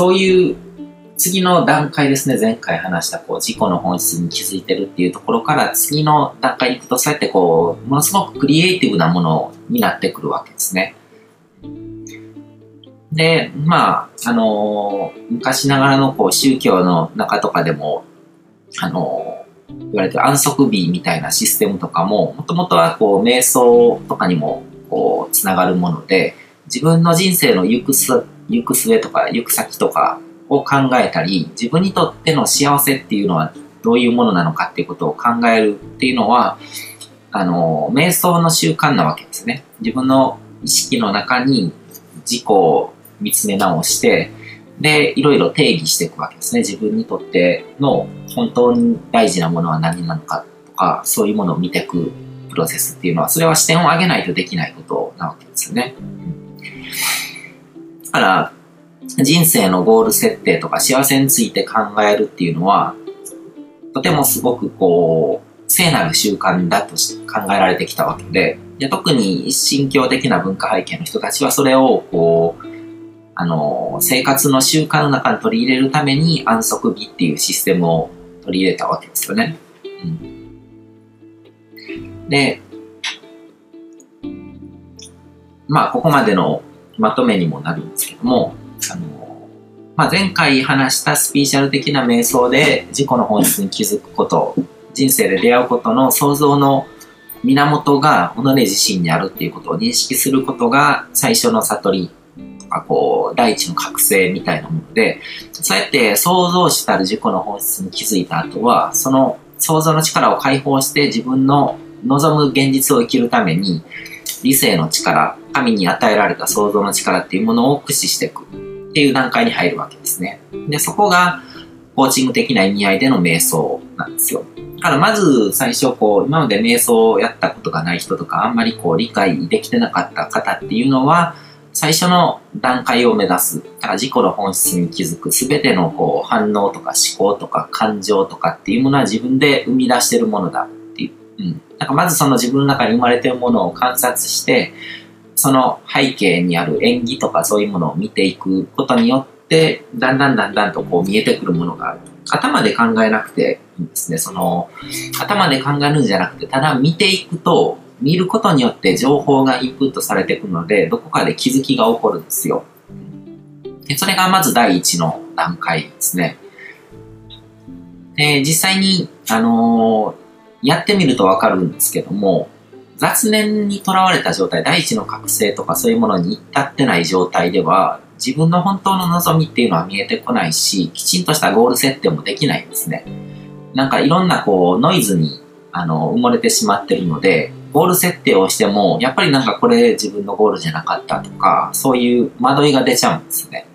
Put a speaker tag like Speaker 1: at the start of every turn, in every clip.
Speaker 1: そういう次の段階ですね、前回話したこう自己の本質に気づいてるっていうところから次の段階に行くと、そうやってこう、ものすごくクリエイティブなものになってくるわけですね。で、まあ、あのー、昔ながらのこう宗教の中とかでも、あのー、言われてる安息日みたいなシステムとかも、もともとはこう、瞑想とかにもこう、つながるもので、自分の人生の行く、行く末とか行く先とかを考えたり、自分にとっての幸せっていうのはどういうものなのかっていうことを考えるっていうのは、あの、瞑想の習慣なわけですね。自分の意識の中に自己を見つめ直して、で、いろいろ定義していくわけですね。自分にとっての本当に大事なものは何なのかとか、そういうものを見ていくプロセスっていうのは、それは視点を上げないとできないことなわけですよね。だから、人生のゴール設定とか幸せについて考えるっていうのは、とてもすごくこう、聖なる習慣だと考えられてきたわけで、で特に新教的な文化背景の人たちはそれをこう、あの、生活の習慣の中に取り入れるために安息日っていうシステムを取り入れたわけですよね。うん、で、まあ、ここまでのまとめにもなるんですけども、あの、まあ、前回話したスピーチャル的な瞑想で自己の本質に気づくこと、人生で出会うことの想像の源が己自身にあるっていうことを認識することが最初の悟りとかこう、大地の覚醒みたいなもので、そうやって創造主たる自己の本質に気づいた後は、その想像の力を解放して自分の望む現実を生きるために、理性の力、神に与えられた創造の力っていうものを駆使していくっていう段階に入るわけですね。で、そこが、コーチング的な意味合いでの瞑想なんですよ。だからまず最初こう、今まで瞑想をやったことがない人とか、あんまりこう理解できてなかった方っていうのは、最初の段階を目指す、だから自己の本質に気づく、すべてのこう反応とか思考とか感情とかっていうものは自分で生み出してるものだっていう。うん。だかまずその自分の中に生まれてるものを観察して、その背景にある演技とかそういうものを見ていくことによって、だんだんだんだんとこう見えてくるものがある。頭で考えなくていいんですね。その、頭で考えるんじゃなくて、ただ見ていくと、見ることによって情報がインプットされていくので、どこかで気づきが起こるんですよ。でそれがまず第一の段階ですね。で、実際に、あのー、やってみるとわかるんですけども、雑念にとらわれた状態、第一の覚醒とかそういうものに至ってない状態では、自分の本当の望みっていうのは見えてこないし、きちんとしたゴール設定もできないんですね。なんかいろんなこうノイズにあの埋もれてしまってるので、ゴール設定をしても、やっぱりなんかこれ自分のゴールじゃなかったとか、そういう惑いが出ちゃうんですね。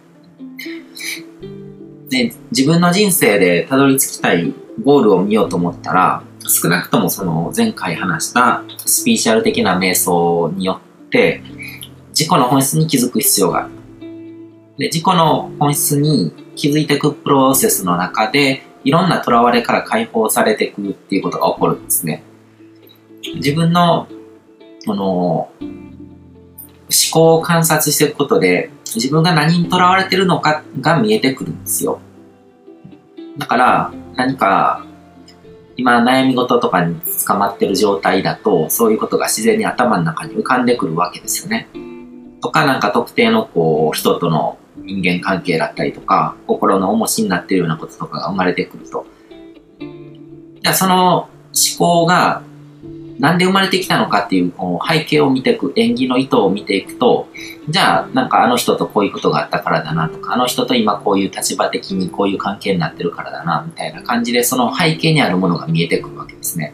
Speaker 1: で、自分の人生でたどり着きたいゴールを見ようと思ったら、少なくともその前回話したスピーチャル的な瞑想によって、自己の本質に気づく必要がある。で、自己の本質に気づいていくプロセスの中で、いろんな囚われから解放されていくっていうことが起こるんですね。自分の、この、思考を観察していくことで、自分が何にとらわれてるのかが見えてくるんですよ。だから、何か、今悩み事とかに捕まってる状態だと、そういうことが自然に頭の中に浮かんでくるわけですよね。とか、なんか特定のこう、人との人間関係だったりとか、心の重しになってるようなこととかが生まれてくると。じゃその思考がなんで生まれてきたのかっていうこう背景を見ていく、演技の意図を見ていくと、じゃあなんかあの人とこういうことがあったからだなとか、あの人と今こういう立場的にこういう関係になってるからだな、みたいな感じでその背景にあるものが見えてくるわけですね。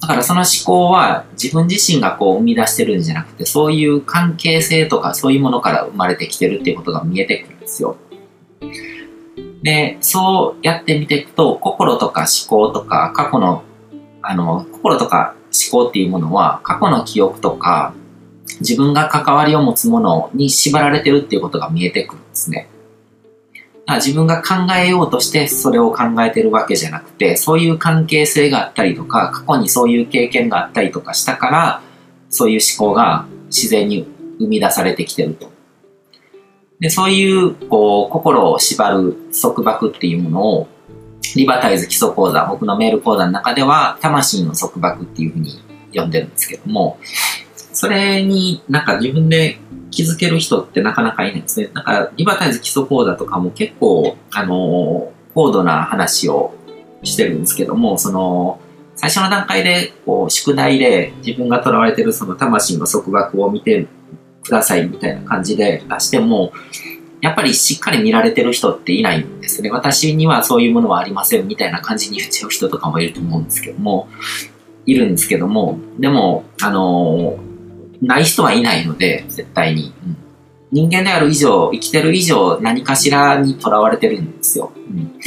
Speaker 1: だからその思考は自分自身がこう生み出してるんじゃなくて、そういう関係性とかそういうものから生まれてきてるっていうことが見えてくるんですよ。で、そうやって見ていくと、心とか思考とか過去の、あの、心とか思考っていうものは過去の記憶とか自分が関わりを持つものに縛られてるっていうことが見えてくるんですね。自分が考えようとしてそれを考えてるわけじゃなくて、そういう関係性があったりとか、過去にそういう経験があったりとかしたから、そういう思考が自然に生み出されてきてると。で、そういう、こう、心を縛る束縛っていうものを、リバタイズ基礎講座、僕のメール講座の中では、魂の束縛っていうふうに呼んでるんですけども、それになんか自分で気づける人ってなかなかいないんですね。なんか、リバタイズ基礎講座とかも結構、あの、高度な話をしてるんですけども、その、最初の段階で、こう、宿題で自分が囚われてるその魂の束縛を見てくださいみたいな感じで出しても、やっぱりしっかり見られてる人っていないんですね。私にはそういうものはありませんみたいな感じに言っちゃう人とかもいると思うんですけども、いるんですけども、でも、あのない人はいないので、絶対に。うん、人間である以上、生きてる以上、何かしらにとらわれてるんですよ。うん、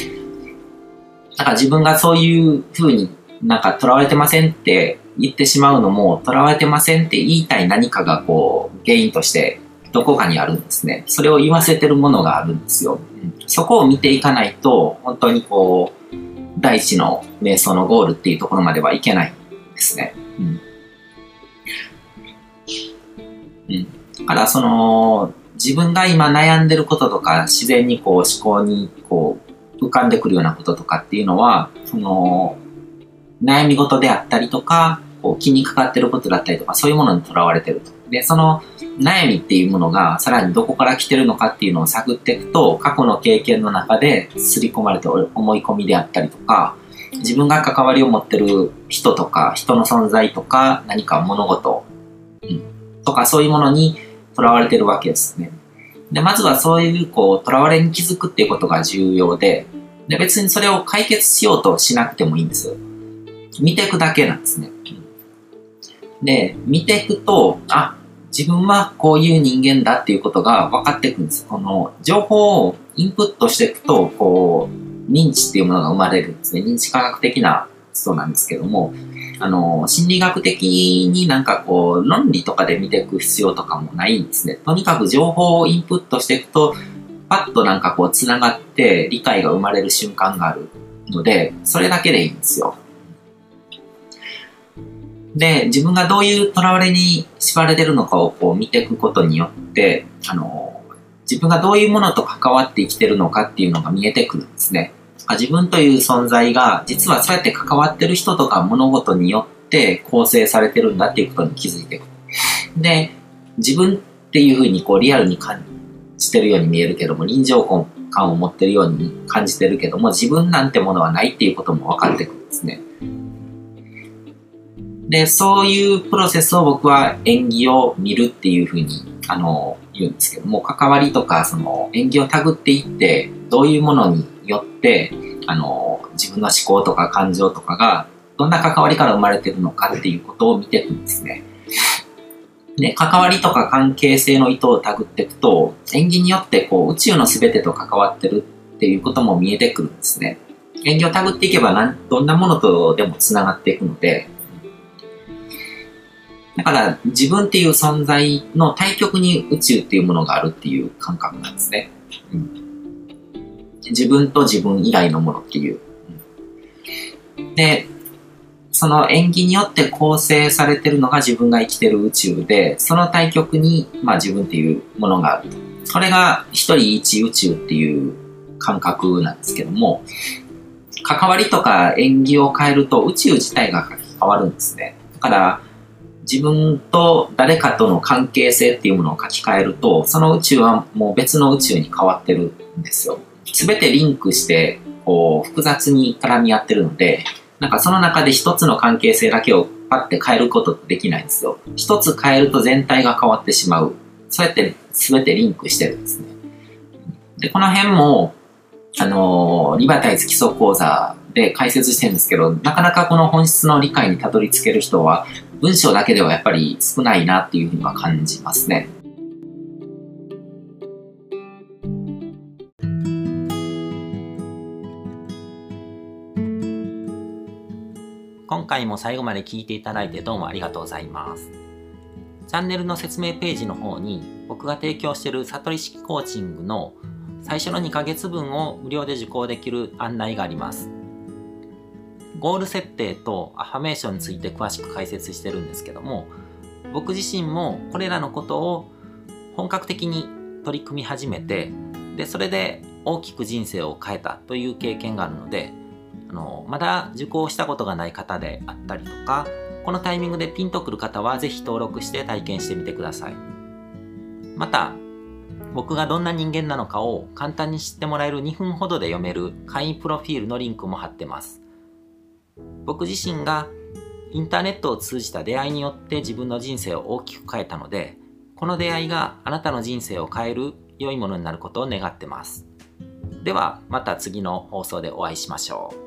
Speaker 1: だから自分がそういう風になんかとらわれてませんって言ってしまうのも、とらわれてませんって言いたい何かがこう、原因としてどこかにあるんですね。それを言わせてるものがあるんですよ。そこを見ていかないと、本当にこう、第一の瞑想のゴールっていうところまではいけないんですね。うん。うん。だからその、自分が今悩んでることとか、自然にこう思考にこう浮かんでくるようなこととかっていうのは、その、悩み事であったりとか、こう気にかかってることだったりとか、そういうものにとらわれてると。で、その悩みっていうものがさらにどこから来てるのかっていうのを探っていくと、過去の経験の中で刷り込まれて思い込みであったりとか、自分が関わりを持ってる人とか、人の存在とか、何か物事、うん、とかそういうものにとらわれてるわけですね。で、まずはそういう、こう、とらわれに気づくっていうことが重要で、で、別にそれを解決しようとしなくてもいいんです。見ていくだけなんですね。で、見ていくと、あ、自分はこういう人間だっていうことが分かっていくんです。この情報をインプットしていくと、こう、認知っていうものが生まれるんですね。認知科学的な人なんですけども、あの、心理学的になんかこう、論理とかで見ていく必要とかもないんですね。とにかく情報をインプットしていくと、パッとなんかこう、繋がって理解が生まれる瞬間があるので、それだけでいいんですよ。で、自分がどういう囚われに縛られてるのかをこう見ていくことによって、あの、自分がどういうものと関わって生きてるのかっていうのが見えてくるんですね。自分という存在が、実はそうやって関わってる人とか物事によって構成されてるんだっていうことに気づいていく。で、自分っていうふうにこうリアルに感じてるように見えるけども、臨場感を持ってるように感じてるけども、自分なんてものはないっていうことも分かってくるんですね。で、そういうプロセスを僕は演技を見るっていうふうに、あの、言うんですけども、関わりとか、その演技をたぐっていって、どういうものによって、あの、自分の思考とか感情とかが、どんな関わりから生まれてるのかっていうことを見ていくんですね。で、関わりとか関係性の意図をたぐっていくと、演技によってこう宇宙の全てと関わってるっていうことも見えてくるんですね。演技をたぐっていけばどんなものとでも繋がっていくので、だから自分っていう存在の対極に宇宙っていうものがあるっていう感覚なんですね。うん、自分と自分以外のものっていう。うん、で、その演技によって構成されてるのが自分が生きてる宇宙で、その対極に、まあ、自分っていうものがある。それが一人一宇宙っていう感覚なんですけども、関わりとか演技を変えると宇宙自体が変わるんですね。だから、自分と誰かとの関係性っていうものを書き換えると、その宇宙はもう別の宇宙に変わってるんですよ。すべてリンクして、こう、複雑に絡み合ってるので、なんかその中で一つの関係性だけをパッて変えることってできないんですよ。一つ変えると全体が変わってしまう。そうやって全てリンクしてるんですね。で、この辺も、あのー、リバタイズ基礎講座で解説してるんですけど、なかなかこの本質の理解にたどり着ける人は、文章だけではやっぱり少ないなっていうふうには感じますね。今回も最後まで聞いていただいてどうもありがとうございます。チャンネルの説明ページの方に僕が提供している悟り式コーチングの最初の2ヶ月分を無料で受講できる案内があります。ゴール設定とアファメーションについて詳しく解説してるんですけども僕自身もこれらのことを本格的に取り組み始めてでそれで大きく人生を変えたという経験があるのであのまだ受講したことがない方であったりとかこのタイミングでピンとくる方はぜひ登録して体験してみてください。また僕がどんな人間なのかを簡単に知ってもらえる2分ほどで読める会員プロフィールのリンクも貼ってます。僕自身がインターネットを通じた出会いによって自分の人生を大きく変えたのでこの出会いがあなたの人生を変える良いものになることを願ってます。ではまた次の放送でお会いしましょう。